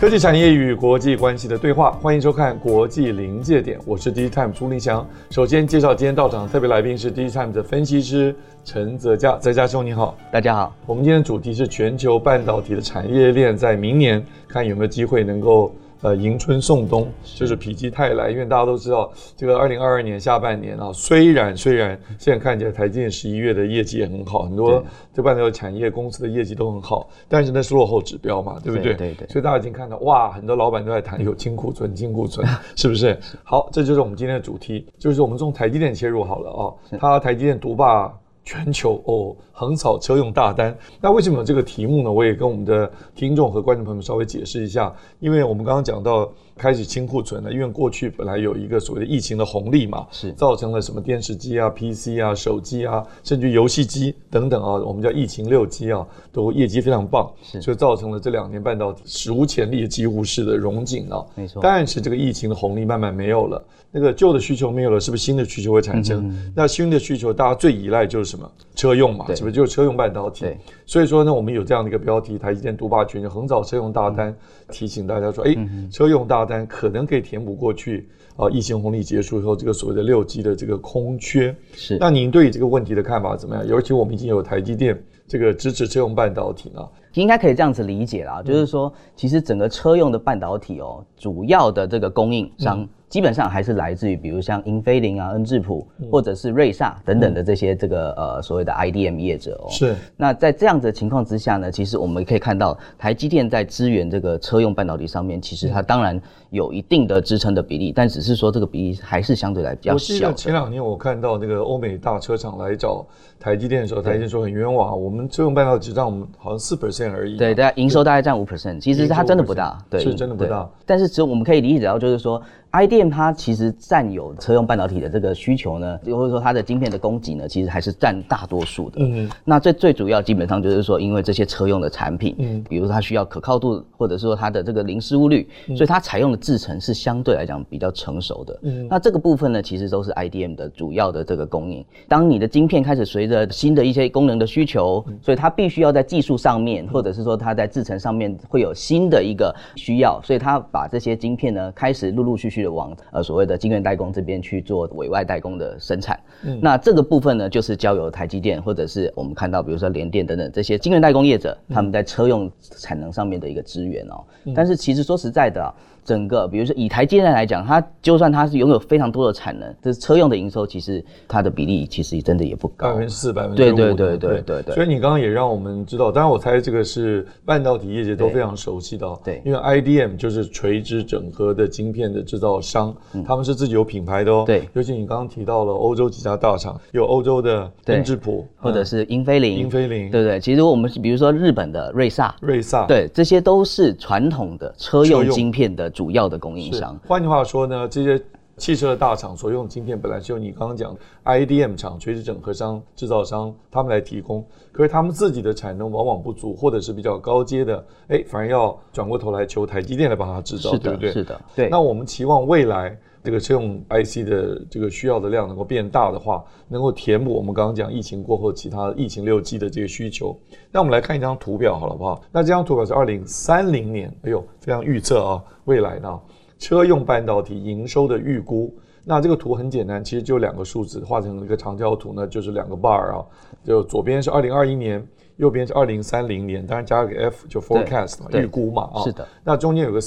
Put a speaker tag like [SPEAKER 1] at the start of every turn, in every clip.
[SPEAKER 1] 科技产业与国际关系的对话，欢迎收看《国际临界点》，我是 DigiTimes 朱林祥。首先介绍今天到场的特别来宾是 DigiTimes 的分析师陈泽佳，泽佳兄你好，
[SPEAKER 2] 大家好。
[SPEAKER 1] 我们今天的主题是全球半导体的产业链，在明年看有没有机会能够。呃，迎春送冬就是否极泰来，因为大家都知道，这个二零二二年下半年啊，虽然虽然现在看起来台积电十一月的业绩也很好，很多这半导体产业公司的业绩都很好，但是那是落后指标嘛，对不对？
[SPEAKER 2] 对对，对。
[SPEAKER 1] 所以大家已经看到，哇，很多老板都在谈有清库存，清库存，是不是？好，这就是我们今天的主题，就是我们从台积电切入好了啊，它台积电独霸。全球哦，横扫车用大单。那为什么有这个题目呢？我也跟我们的听众和观众朋友们稍微解释一下。因为我们刚刚讲到开始清库存了，因为过去本来有一个所谓的疫情的红利嘛，是造成了什么电视机啊、PC 啊、手机啊，甚至游戏机等等啊，我们叫疫情六机啊，都业绩非常棒，是，所以造成了这两年半导体史无前例的几乎式的融景啊。没错。但是这个疫情的红利慢慢没有了，那个旧的需求没有了，是不是新的需求会产生？嗯、那新的需求大家最依赖就是什么？车用嘛，是不是就是车用半导体？所以说呢，我们有这样的一个标题：台积电独霸全球，横扫车用大单。嗯、提醒大家说，哎，车用大单可能可以填补过去啊，疫情红利结束以后这个所谓的六 G 的这个空缺。是。那您对这个问题的看法怎么样？尤其我们已经有台积电这个支持车用半导体了，
[SPEAKER 2] 应该可以这样子理解啦，就是说，其实整个车用的半导体哦，主要的这个供应商。嗯基本上还是来自于，比如像英飞凌啊、恩智浦，或者是瑞萨等等的这些这个呃所谓的 IDM 业者哦。是。那在这样子的情况之下呢，其实我们可以看到台积电在支援这个车用半导体上面，其实它当然有一定的支撑的比例，但只是说这个比例还是相对来比较小。我记得
[SPEAKER 1] 前两年我看到那个欧美大车厂来找台积电的时候，台积电说很冤枉，我们车用半导体只占我们好像四 percent 而已。
[SPEAKER 2] 对，大家营收大概占五 percent，其实它真的不大，对，
[SPEAKER 1] 是真的不大。
[SPEAKER 2] 但是只有我们可以理解到，就是说。IDM 它其实占有车用半导体的这个需求呢，或者说它的晶片的供给呢，其实还是占大多数的。嗯，那最最主要基本上就是说，因为这些车用的产品，嗯，比如说它需要可靠度，或者说它的这个零失误率，所以它采用的制程是相对来讲比较成熟的。嗯，那这个部分呢，其实都是 IDM 的主要的这个供应。当你的晶片开始随着新的一些功能的需求，所以它必须要在技术上面，或者是说它在制程上面会有新的一个需要，所以它把这些晶片呢，开始陆陆续续的。往呃所谓的晶圆代工这边去做委外代工的生产，嗯，那这个部分呢，就是交由台积电或者是我们看到比如说联电等等这些晶圆代工业者，他们在车用产能上面的一个资源哦。但是其实说实在的啊。整个，比如说以台积电来讲，它就算它是拥有非常多的产能，这是车用的营收，其实它的比例其实真的也不高，
[SPEAKER 1] 百分之四、百分之五。对
[SPEAKER 2] 对对对。对对。
[SPEAKER 1] 所以你刚刚也让我们知道，当然我猜这个是半导体业界都非常熟悉的，对，因为 IDM 就是垂直整合的晶片的制造商，他们是自己有品牌的哦。对，尤其你刚刚提到了欧洲几家大厂，有欧洲的恩智浦，
[SPEAKER 2] 或者是英飞凌，
[SPEAKER 1] 英飞凌，
[SPEAKER 2] 对对。其实我们是比如说日本的瑞萨，
[SPEAKER 1] 瑞萨，
[SPEAKER 2] 对，这些都是传统的车用。晶片的主要的供应商。
[SPEAKER 1] 换句话说呢，这些汽车的大厂所用的晶片本来是由你刚刚讲的 IDM 厂、垂直整合商、制造商他们来提供，可是他们自己的产能往往不足，或者是比较高阶的，哎，反而要转过头来求台积电来帮他制造，对不对？
[SPEAKER 2] 是的，对。
[SPEAKER 1] 那我们期望未来这个车用 IC 的这个需要的量能够变大的话，能够填补我们刚刚讲疫情过后其他疫情六 G 的这个需求。那我们来看一张图表好了，好不好？那这张图表是二零三零年，哎呦，非常预测啊，未来呢？车用半导体营收的预估，那这个图很简单，其实就两个数字画成一个长焦图呢，就是两个 bar 啊，就左边是二零二一年，右边是二零三零年，当然加了个 F 就 forecast 嘛，预估嘛啊。是的。那中间有个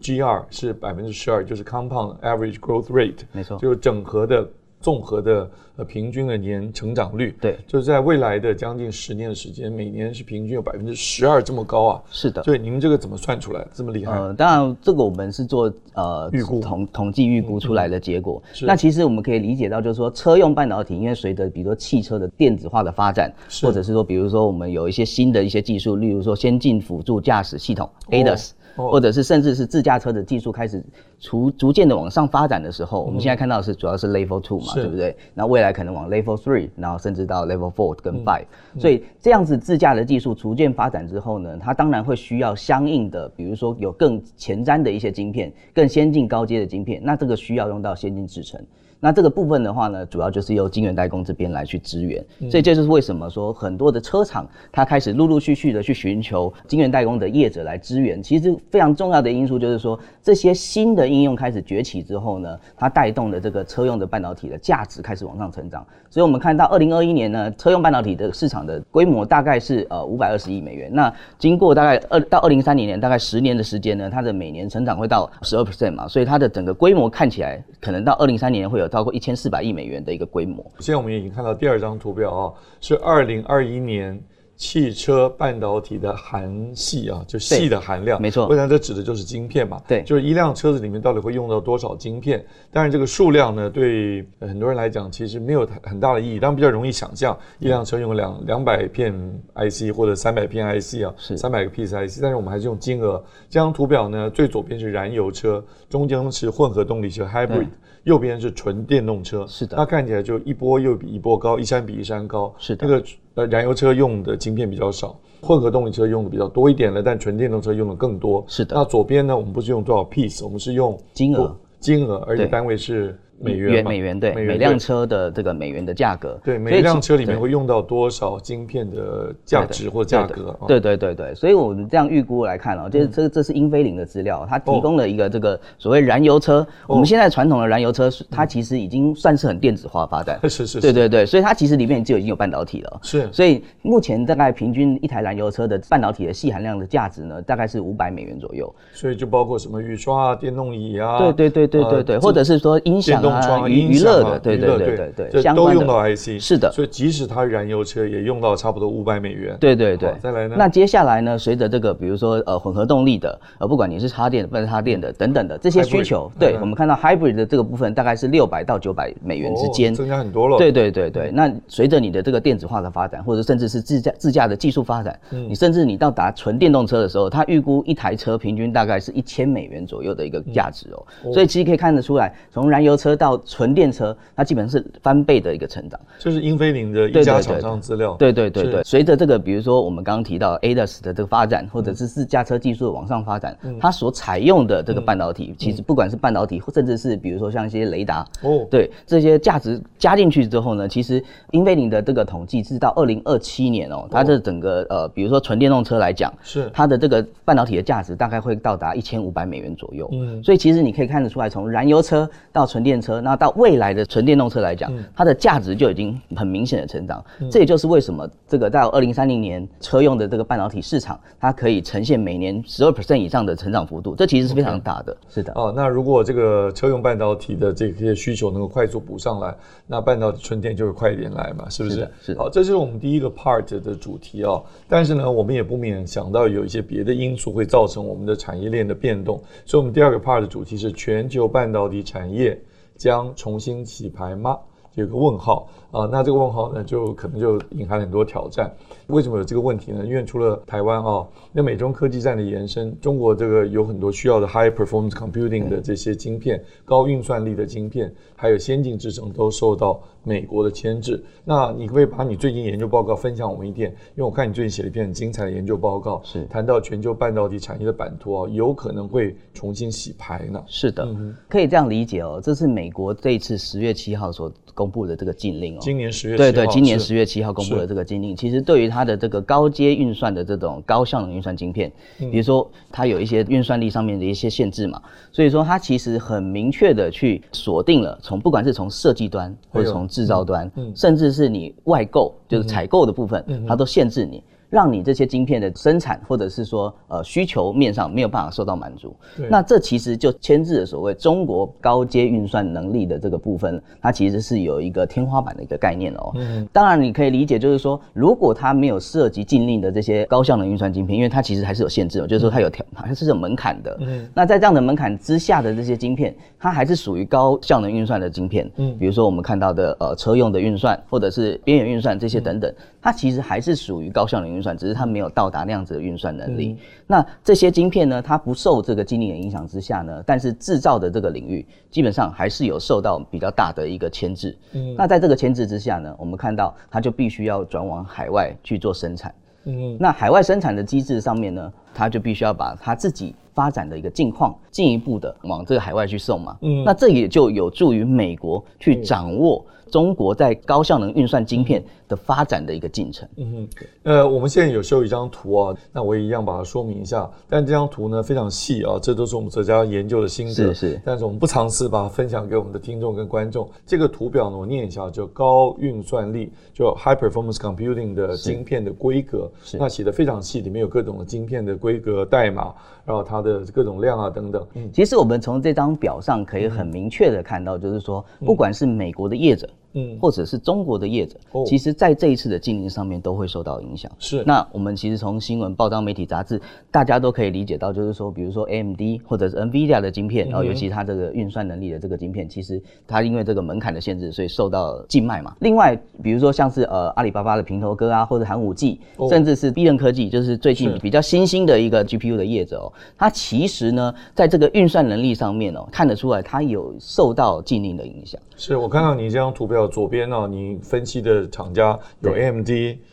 [SPEAKER 1] CAGR 是百分之十二，就是 compound average growth rate，没错，就是整合的综合的呃平均的年成长率。
[SPEAKER 2] 对，
[SPEAKER 1] 就是在未来的将近十年的时间，每年是平均有百分之十二这么高啊。
[SPEAKER 2] 是的。
[SPEAKER 1] 所以你们这个怎么算出来这么厉害？
[SPEAKER 2] 呃，当然这个我们是做呃
[SPEAKER 1] 预估
[SPEAKER 2] 统统计预估出来的结果。那其实我们可以理解到，就是说车用半导体，因为随着比如说汽车的电子化的发展，或者是说比如说我们有一些新的一些技术，例如说先进辅助驾驶系统 ADAS。或者是甚至是自驾车的技术开始逐逐渐的往上发展的时候，我们现在看到的是主要是 Level Two 嘛，对不对？那未来可能往 Level Three，然后甚至到 Level Four 跟 Five。所以这样子自驾的技术逐渐发展之后呢，它当然会需要相应的，比如说有更前瞻的一些晶片，更先进高阶的晶片，那这个需要用到先进制程。那这个部分的话呢，主要就是由晶圆代工这边来去支援，所以这就是为什么说很多的车厂它开始陆陆续续的去寻求晶圆代工的业者来支援。其实非常重要的因素就是说，这些新的应用开始崛起之后呢，它带动的这个车用的半导体的价值开始往上成长。所以我们看到二零二一年呢，车用半导体的市场的规模大概是呃五百二十亿美元。那经过大概二到二零三零年大概十年的时间呢，它的每年成长会到十二 percent 嘛，所以它的整个规模看起来可能到二零三零年会有。超过一千四百亿美元的一个规模。
[SPEAKER 1] 现在我们已经看到第二张图表啊，是二零二一年汽车半导体的含系啊，就系的含量。
[SPEAKER 2] 没错，
[SPEAKER 1] 我想这指的就是晶片嘛。
[SPEAKER 2] 对，
[SPEAKER 1] 就是一辆车子里面到底会用到多少晶片？但是这个数量呢，对很多人来讲其实没有很大的意义，当然比较容易想象，一辆车用两两百片 IC 或者三百片 IC 啊，是三百个 piece IC。但是我们还是用金额。这张图表呢，最左边是燃油车，中间是混合动力车 hybrid。右边是纯电动车，
[SPEAKER 2] 是的，
[SPEAKER 1] 那看起来就一波又比一波高，一山比一山高。
[SPEAKER 2] 是的，
[SPEAKER 1] 那个呃燃油车用的晶片比较少，混合动力车用的比较多一点了，但纯电动车用的更多。
[SPEAKER 2] 是的，
[SPEAKER 1] 那左边呢，我们不是用多少 piece，我们是用
[SPEAKER 2] 金额，
[SPEAKER 1] 金额，而且单位是。美元，
[SPEAKER 2] 美元对，每辆车的这个美元的价格，
[SPEAKER 1] 对，每辆车里面会用到多少晶片的价值或价格？
[SPEAKER 2] 对对对对，所以我们这样预估来看哦，就是这这是英飞凌的资料，它提供了一个这个所谓燃油车。我们现在传统的燃油车，它其实已经算是很电子化发展，
[SPEAKER 1] 是是，
[SPEAKER 2] 对对对，所以它其实里面就已经有半导体了。
[SPEAKER 1] 是，
[SPEAKER 2] 所以目前大概平均一台燃油车的半导体的细含量的价值呢，大概是五百美元左右。
[SPEAKER 1] 所以就包括什么雨刷啊、电动椅啊，
[SPEAKER 2] 对对对对对对，或者是说音响啊、娱娱乐。对对对对对，
[SPEAKER 1] 这都用到 IC，
[SPEAKER 2] 是的，
[SPEAKER 1] 所以即使它燃油车也用到差不多五百美元。
[SPEAKER 2] 对对对，
[SPEAKER 1] 再来呢？
[SPEAKER 2] 那接下来呢？随着这个，比如说呃混合动力的，呃不管你是插电不是插电的等等的这些需求，对我们看到 hybrid 的这个部分大概是六百到九百美元之间，
[SPEAKER 1] 增加很多了。
[SPEAKER 2] 对对对对，那随着你的这个电子化的发展，或者甚至是自驾自驾的技术发展，你甚至你到达纯电动车的时候，它预估一台车平均大概是一千美元左右的一个价值哦。所以其实可以看得出来，从燃油车到纯电车，它基本上是。翻倍的一个成长，
[SPEAKER 1] 就是英飞凌的一家厂商资料。
[SPEAKER 2] 对对对对，随着这个，比如说我们刚刚提到 ADAS 的这个发展，或者是自驾车技术的往上发展，它所采用的这个半导体，其实不管是半导体，甚至是比如说像一些雷达，哦，对这些价值加进去之后呢，其实英飞凌的这个统计是到二零二七年哦，它的整个呃，比如说纯电动车来讲，是。它的这个半导体的价值大概会到达一千五百美元左右。嗯，所以其实你可以看得出来，从燃油车到纯电车，那到未来的纯电动车来讲。它的价值就已经很明显的成长，这也就是为什么这个到二零三零年车用的这个半导体市场，它可以呈现每年十二 percent 以上的成长幅度，这其实是非常大的。是的。
[SPEAKER 1] 哦，那如果这个车用半导体的这些需求能够快速补上来，那半导体春天就会快一点来嘛，是不是？是。好，这就是我们第一个 part 的主题哦。但是呢，我们也不免想到有一些别的因素会造成我们的产业链的变动，所以我们第二个 part 的主题是全球半导体产业将重新洗牌吗？有个问号啊，那这个问号呢，就可能就隐含很多挑战。为什么有这个问题呢？因为除了台湾啊，那美中科技战的延伸，中国这个有很多需要的 high performance computing 的这些晶片，高运算力的晶片，还有先进制程都受到美国的牵制。那你可不可以把你最近研究报告分享我们一点？因为我看你最近写了一篇很精彩的研究报告，是谈到全球半导体产业的版图啊，有可能会重新洗牌呢。
[SPEAKER 2] 是的，可以这样理解哦。这是美国这一次十月七号所公布的这个禁令哦。
[SPEAKER 1] 今年十月
[SPEAKER 2] 对对，今年十月七号公布的这个禁令，其实对于它的这个高阶运算的这种高效能运算晶片，比如说它有一些运算力上面的一些限制嘛，所以说它其实很明确的去锁定了从不管是从设计端或者从制造端，甚至是你外购就是采购的部分，它都限制你。让你这些晶片的生产或者是说呃需求面上没有办法受到满足。那这其实就牵制了所谓中国高阶运算能力的这个部分，它其实是有一个天花板的一个概念哦。嗯，当然你可以理解，就是说如果它没有涉及禁令的这些高效能运算晶片，因为它其实还是有限制的，就是说它有条，它是有门槛的。嗯，那在这样的门槛之下的这些晶片，它还是属于高效能运算的晶片。嗯，比如说我们看到的呃车用的运算，或者是边缘运算这些等等，它其实还是属于高效能运算，只是它没有到达那样子的运算能力。那这些晶片呢，它不受这个禁令的影响之下呢，但是制造的这个领域基本上还是有受到比较大的一个牵制。嗯，那在这个牵制之下呢，我们看到它就必须要转往海外去做生产。嗯，那海外生产的机制上面呢，它就必须要把它自己发展的一个境况进一步的往这个海外去送嘛。嗯，那这也就有助于美国去掌握。中国在高效能运算晶片的发展的一个进程。嗯哼，
[SPEAKER 1] 呃，我们现在有修一张图啊，那我也一样把它说明一下。但这张图呢非常细啊，这都是我们哲家研究的心得。
[SPEAKER 2] 是是。
[SPEAKER 1] 但是我们不尝试把它分享给我们的听众跟观众。这个图表呢，我念一下，就高运算力，就 high performance computing 的晶片的规格。是。那写的非常细，里面有各种的晶片的规格代码，然后它的各种量啊等等。
[SPEAKER 2] 嗯。其实我们从这张表上可以很明确的看到，就是说，不管是美国的业者。嗯，或者是中国的业者，哦、其实在这一次的禁令上面都会受到影响。是，那我们其实从新闻、报章、媒体、杂志，大家都可以理解到，就是说，比如说 AMD 或者是 NVIDIA 的晶片，然后、嗯、尤其它这个运算能力的这个晶片，其实它因为这个门槛的限制，所以受到禁卖嘛。另外，比如说像是呃阿里巴巴的平头哥啊，或者寒武纪，哦、甚至是必韧科技，就是最近比较新兴的一个 GPU 的业者哦，它其实呢，在这个运算能力上面哦，看得出来它有受到禁令的影响。
[SPEAKER 1] 是我看到你这张图表左边呢，你分析的厂家有 AMD，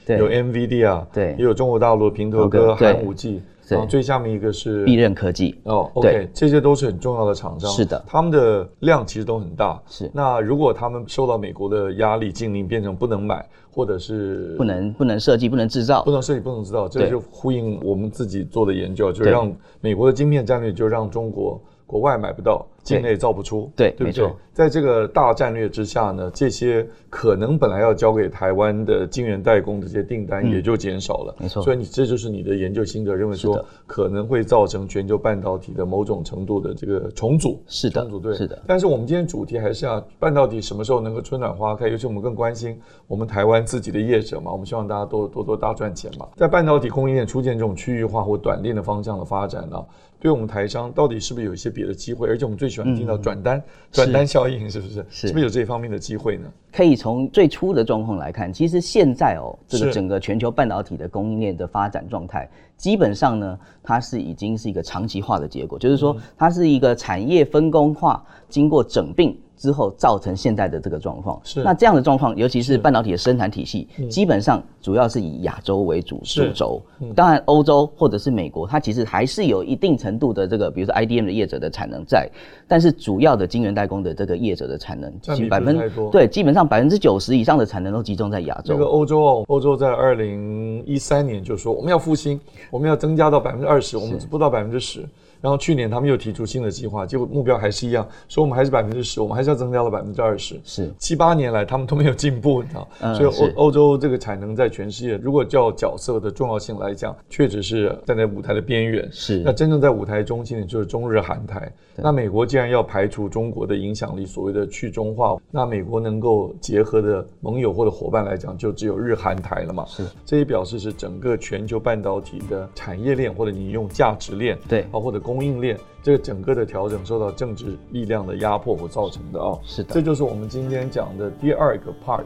[SPEAKER 1] 对。有 NVIDIA，对，也有中国大陆的平头哥、寒武纪，然后最下面一个是
[SPEAKER 2] 必任科技。
[SPEAKER 1] 哦，OK，这些都是很重要的厂商。
[SPEAKER 2] 是的，
[SPEAKER 1] 他们的量其实都很大。是，那如果他们受到美国的压力，禁令变成不能买，或者是
[SPEAKER 2] 不能不能设计、不能制造、
[SPEAKER 1] 不能设计、不能制造，这就呼应我们自己做的研究，就让美国的晶片战略就让中国国外买不到。境内造不出，
[SPEAKER 2] 对，
[SPEAKER 1] 对不对？在这个大战略之下呢，这些可能本来要交给台湾的晶圆代工的这些订单也就减少了，没错。所以你这就是你的研究心得，认为说可能会造成全球半导体的某种程度的这个重组，
[SPEAKER 2] 是的，
[SPEAKER 1] 重组对，
[SPEAKER 2] 是的。
[SPEAKER 1] 但是我们今天主题还是要半导体什么时候能够春暖花开？尤其我们更关心我们台湾自己的业者嘛，我们希望大家多多多大赚钱嘛。在半导体供应链出现这种区域化或短链的方向的发展呢？对我们台商到底是不是有一些别的机会？而且我们最喜欢听到转单、转单效应，是不是？是，是不是有这方面的机会呢？
[SPEAKER 2] 可以从最初的状况来看，其实现在哦，这个整个全球半导体的供应链的发展状态，基本上呢，它是已经是一个长期化的结果，就是说，它是一个产业分工化，经过整并。之后造成现在的这个状况，是那这样的状况，尤其是半导体的生产体系，基本上主要是以亚洲为主主轴。当然，欧洲或者是美国，它其实还是有一定程度的这个，比如说 IDM 的业者的产能在，但是主要的晶圆代工的这个业者的产能，百分对，基本上百分之九十以上的产能都集中在亚洲。
[SPEAKER 1] 这个欧洲哦，欧洲在二零一三年就说我们要复兴，我们要增加到百分之二十，我们不到百分之十。然后去年他们又提出新的计划，结果目标还是一样，说我们还是百分之十，我们还是要增加到百分之二十。是七八年来他们都没有进步，你知道？嗯、所以欧欧洲这个产能在全世界，如果叫角色的重要性来讲，确实是站在舞台的边缘。是那真正在舞台中心的就是中日韩台。那美国既然要排除中国的影响力，所谓的去中化，那美国能够结合的盟友或者伙伴来讲，就只有日韩台了嘛？是这也表示是整个全球半导体的产业链，或者你用价值链，对啊，或者供应链，这个整个的调整受到政治力量的压迫所造成的啊，是的，这就是我们今天讲的第二个 part。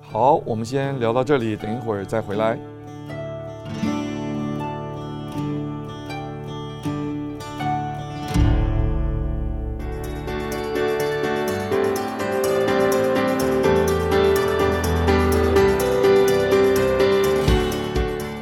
[SPEAKER 1] 好，我们先聊到这里，等一会儿再回来。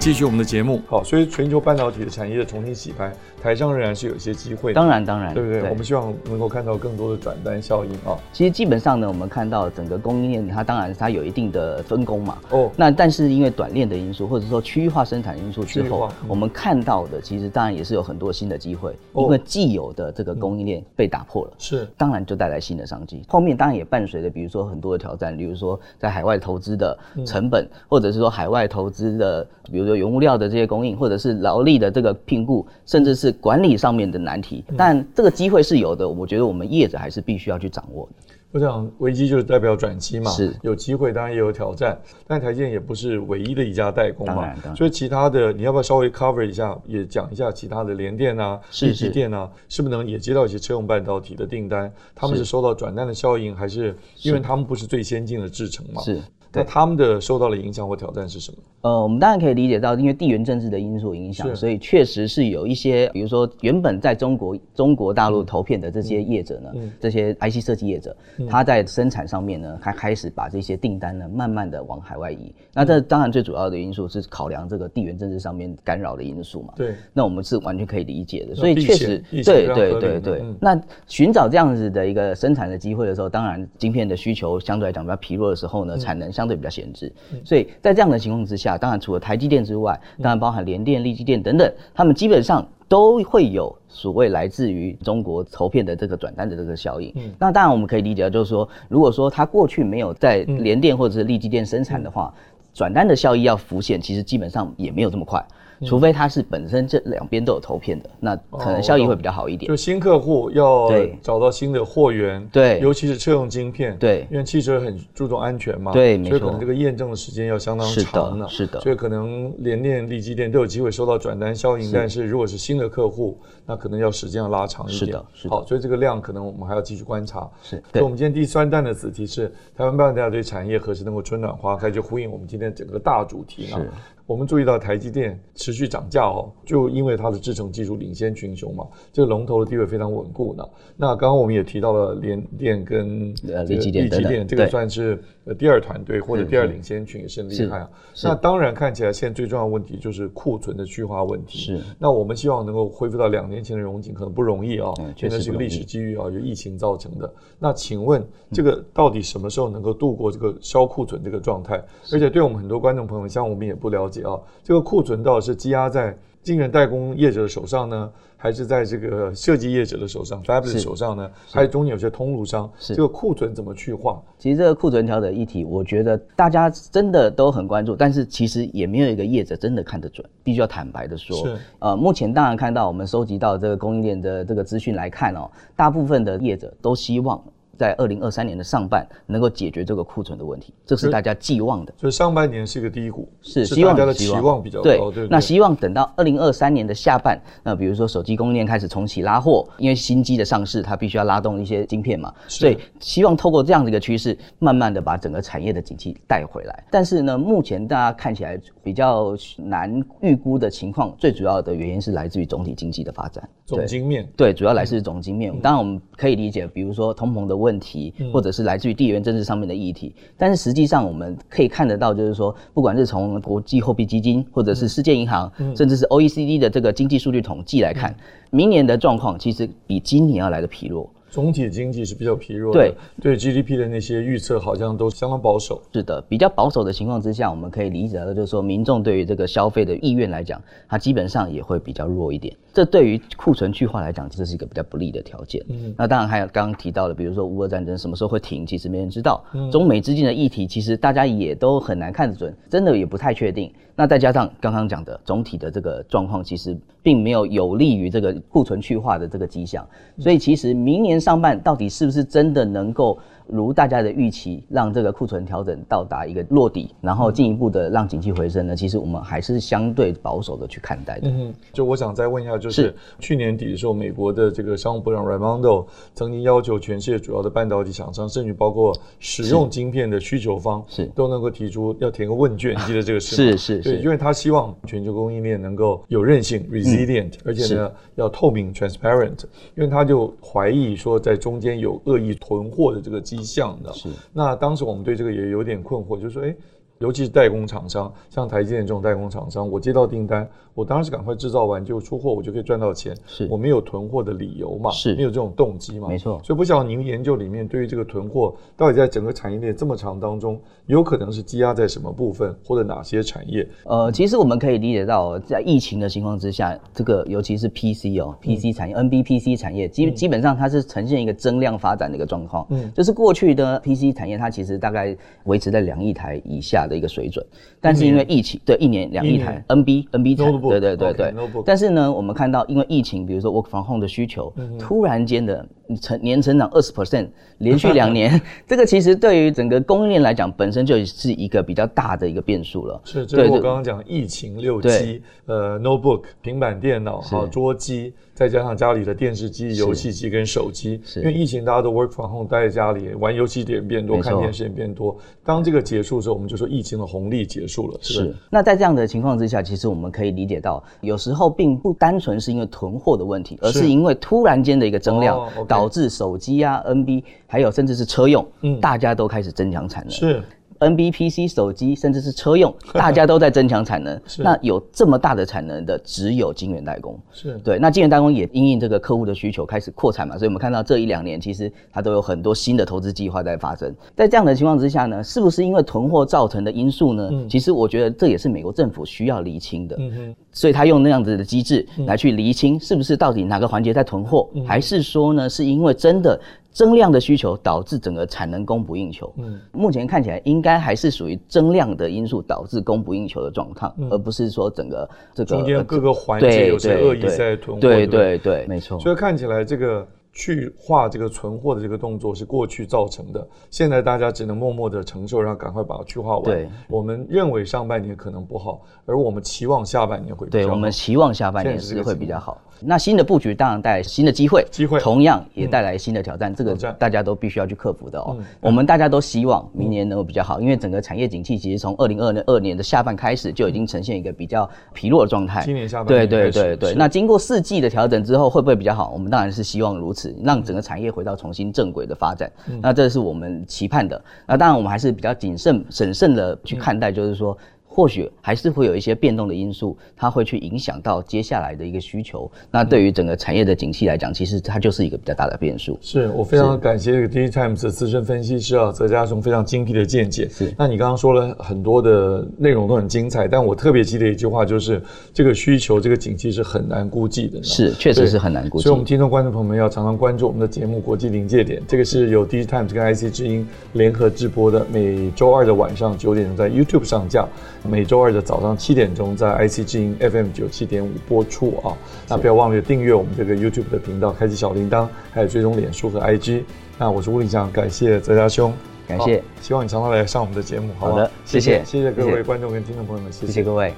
[SPEAKER 1] 继续我们的节目，好，所以全球半导体的产业的重新洗牌，台上仍然是有一些机会。
[SPEAKER 2] 当然，当然，
[SPEAKER 1] 对不对？对，我们希望能够看到更多的转单效应啊。
[SPEAKER 2] 其实基本上呢，我们看到整个供应链，它当然它有一定的分工嘛。哦。那但是因为短链的因素，或者说区域化生产因素之后，嗯、我们看到的其实当然也是有很多新的机会，哦、因为既有的这个供应链被打破了，是、嗯，当然就带来新的商机。后面当然也伴随着，比如说很多的挑战，比如说在海外投资的成本，嗯、或者是说海外投资的，比如说。如原物料的这些供应，或者是劳力的这个聘雇，甚至是管理上面的难题。但这个机会是有的，我觉得我们业者还是必须要去掌握的。
[SPEAKER 1] 我想危机就是代表转机嘛，
[SPEAKER 2] 是
[SPEAKER 1] 有机会，当然也有挑战。但台积电也不是唯一的一家代工嘛，所以其他的你要不要稍微 cover 一下，也讲一下其他的联电啊、力积电啊，是不是能也接到一些车用半导体的订单？他们是受到转单的效应，还是因为他们不是最先进的制程嘛？
[SPEAKER 2] 是。
[SPEAKER 1] 那他们的受到的影响或挑战是什么？
[SPEAKER 2] 呃，我们当然可以理解到，因为地缘政治的因素影响，所以确实是有一些，比如说原本在中国中国大陆投片的这些业者呢，嗯、这些 IC 设计业者，嗯、他在生产上面呢，他开始把这些订单呢，慢慢的往海外移。嗯、那这当然最主要的因素是考量这个地缘政治上面干扰的因素嘛。对。那我们是完全可以理解的，所以确实，对对对对。嗯、那寻找这样子的一个生产的机会的时候，当然晶片的需求相对来讲比较疲弱的时候呢，产能相对比较闲置。所以在这样的情况之下，当然除了台积电之外，当然包含联电、力积电等等，他们基本上都会有所谓来自于中国投片的这个转单的这个效应。嗯，那当然我们可以理解，就是说，如果说它过去没有在联电或者是力积电生产的话，转单的效益要浮现，其实基本上也没有这么快。除非它是本身这两边都有投片的，那可能效益会比较好一点。
[SPEAKER 1] 就新客户要找到新的货源，
[SPEAKER 2] 对，
[SPEAKER 1] 尤其是车用晶片，
[SPEAKER 2] 对，
[SPEAKER 1] 因为汽车很注重安全嘛，
[SPEAKER 2] 对，没错，
[SPEAKER 1] 所以可能这个验证的时间要相当长的，
[SPEAKER 2] 是的，
[SPEAKER 1] 所以可能联电、力积电都有机会收到转单效应，但是如果是新的客户，那可能要时间要拉长一点，
[SPEAKER 2] 是的，是的。
[SPEAKER 1] 好，所以这个量可能我们还要继续观察。
[SPEAKER 2] 是，
[SPEAKER 1] 所以我们今天第三弹的子题是台湾半导体对产业何时能够春暖花开，就呼应我们今天整个大主题呢。我们注意到台积电持续涨价哦，就因为它的制程技术领先群雄嘛，这个龙头的地位非常稳固呢。那刚刚我们也提到了联电跟立积电，力积电这个算是呃第二团队或者第二领先群也是很厉害啊。那当然看起来现在最重要的问题就是库存的去化问题。是。那我们希望能够恢复到两年前的荣景，可能不容易啊，确实是个历史机遇啊，由疫情造成的。那请问这个到底什么时候能够度过这个消库存这个状态？而且对我们很多观众朋友，像我们也不了解。啊，这个库存到底是积压在晶圆代工业者的手上呢，还是在这个设计业者的手上、fabless 手上呢？还是中间有些通路商？是这个库存怎么去化？
[SPEAKER 2] 其实这个库存调整议题，我觉得大家真的都很关注，但是其实也没有一个业者真的看得准。必须要坦白的说，是呃，目前当然看到我们收集到这个供应链的这个资讯来看哦，大部分的业者都希望。在二零二三年的上半能够解决这个库存的问题，这是大家寄望的。
[SPEAKER 1] 所以上半年是一个低谷，
[SPEAKER 2] 是希望
[SPEAKER 1] 大家的期望比较高。对，
[SPEAKER 2] 那希望等到二零二三年的下半，那比如说手机供应链开始重启拉货，因为新机的上市，它必须要拉动一些晶片嘛，所以希望透过这样的一个趋势，慢慢的把整个产业的景气带回来。但是呢，目前大家看起来比较难预估的情况，最主要的原因是来自于总体经济的发展，
[SPEAKER 1] 总经面
[SPEAKER 2] 对，主要来自于总经面。当然我们可以理解，比如说通膨的问题，或者是来自于地缘政治上面的议题，但是实际上我们可以看得到，就是说，不管是从国际货币基金，或者是世界银行，甚至是 OECD 的这个经济数据统计来看，明年的状况其实比今年要来的疲弱。
[SPEAKER 1] 总体经济是比较疲弱的，对对，GDP 的那些预测好像都相当保守。
[SPEAKER 2] 是的，比较保守的情况之下，我们可以理解到就是说，民众对于这个消费的意愿来讲，它基本上也会比较弱一点。这对于库存去化来讲，这是一个比较不利的条件。嗯，那当然还有刚刚提到的，比如说乌俄战争什么时候会停，其实没人知道。嗯，中美之间的议题，其实大家也都很难看得准，真的也不太确定。那再加上刚刚讲的总体的这个状况，其实并没有有利于这个库存去化的这个迹象，所以其实明年上半到底是不是真的能够？如大家的预期，让这个库存调整到达一个落底，然后进一步的让景气回升呢？其实我们还是相对保守的去看待的。
[SPEAKER 1] 嗯，就我想再问一下，就是，去年底的时候，美国的这个商务部长 Raimondo 曾经要求全世界主要的半导体厂商，甚至包括使用晶片的需求方，是都能够提出要填个问卷，你记得这个事吗？
[SPEAKER 2] 是是是，
[SPEAKER 1] 对，因为他希望全球供应链能够有韧性 （resilient），嗯，而且呢要透明 （transparent），因为他就怀疑说在中间有恶意囤货的这个。迹象的，是。那当时我们对这个也有点困惑，就是说，哎。尤其是代工厂商，像台积电这种代工厂商，我接到订单，我当然是赶快制造完就出货，我就可以赚到钱。是，我没有囤货的理由嘛？是，没有这种动机嘛？没错。所以不晓得您研究里面对于这个囤货，到底在整个产业链这么长当中，有可能是积压在什么部分，或者哪些产业？
[SPEAKER 2] 呃，其实我们可以理解到，在疫情的情况之下，这个尤其是 PC 哦，PC 产业、嗯、NBPC 产业基基本上它是呈现一个增量发展的一个状况。嗯，就是过去的 PC 产业，它其实大概维持在两亿台以下。下的一个水准。但是因为疫情，对，一年两亿台 NB NB 台，对对对对。但是呢，我们看到因为疫情，比如说 Work from Home 的需求，突然间的成年成长二十 percent，连续两年，这个其实对于整个供应链来讲，本身就是一个比较大的一个变数了。
[SPEAKER 1] 是，这是我刚刚讲疫情六七，呃，notebook 平板电脑好桌机。再加上家里的电视机、游戏机跟手机，因为疫情大家都 work from home，待在家里玩游戏点变多，看电视也变多。当这个结束之后，我们就说疫情的红利结束了，是，是。
[SPEAKER 2] 那在这样的情况之下，其实我们可以理解到，有时候并不单纯是因为囤货的问题，而是因为突然间的一个增量，导致手机啊、NB 还有甚至是车用，嗯，大家都开始增强产能。
[SPEAKER 1] 是。
[SPEAKER 2] NBPC 手机甚至是车用，大家都在增强产能。那有这么大的产能的，只有晶圆代工。
[SPEAKER 1] 是
[SPEAKER 2] 对。那晶圆代工也因应这个客户的需求开始扩产嘛，所以我们看到这一两年其实它都有很多新的投资计划在发生。在这样的情况之下呢，是不是因为囤货造成的因素呢？嗯、其实我觉得这也是美国政府需要厘清的。嗯哼。所以他用那样子的机制来去厘清，是不是到底哪个环节在囤货，嗯、还是说呢，是因为真的？增量的需求导致整个产能供不应求。嗯，目前看起来应该还是属于增量的因素导致供不应求的状况，嗯、而不是说整个这个
[SPEAKER 1] 中间各个环节有些恶意在囤货。
[SPEAKER 2] 对对对，没错。
[SPEAKER 1] 所以看起来这个。去化这个存货的这个动作是过去造成的，现在大家只能默默的承受，然后赶快把它去化完。对，我们认为上半年可能不好，而我们期望下半年会比较好。
[SPEAKER 2] 对，我们期望下半年是会比较好。那新的布局当然带来新的机会，机会同样也带来新的挑战，嗯、这个大家都必须要去克服的哦。嗯、我们大家都希望明年能够比较好，嗯、因为整个产业景气其实从二零二二年的下半开始就已经呈现一个比较疲弱的状态。
[SPEAKER 1] 今年下半年
[SPEAKER 2] 对对对对，那经过四季的调整之后，会不会比较好？我们当然是希望如此，让整个产业回到重新正轨的发展。嗯、那这是我们期盼的。那当然我们还是比较谨慎审慎的去看待，就是说。或许还是会有一些变动的因素，它会去影响到接下来的一个需求。那对于整个产业的景气来讲，其实它就是一个比较大的变数。
[SPEAKER 1] 是我非常感谢这个 DigiTimes 的资深分析师啊，泽家雄非常精辟的见解。是，那你刚刚说了很多的内容都很精彩，但我特别记得一句话，就是这个需求、这个景气是很难估计的。
[SPEAKER 2] 是，确实是很难估计。
[SPEAKER 1] 所以，我们听众观众朋友们要常常关注我们的节目《国际临界点》，这个是由 DigiTimes 跟 IC 之音联合直播的，每周二的晚上九点钟在 YouTube 上架，每周二的早。上七点钟在 IC 之音 FM 九七点五播出啊，那不要忘了订阅我们这个 YouTube 的频道，开启小铃铛，还有追踪脸书和 IG。那我是吴林祥，感谢泽家兄，
[SPEAKER 2] 感谢，
[SPEAKER 1] 希望你常常来上我们的节目，好，
[SPEAKER 2] 好的，谢谢，
[SPEAKER 1] 谢谢各位观众跟听众朋友们，谢谢，
[SPEAKER 2] 谢谢各位。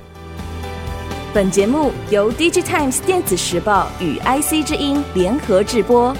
[SPEAKER 3] 本节目由 DigiTimes 电子时报与 IC 之音联合制播。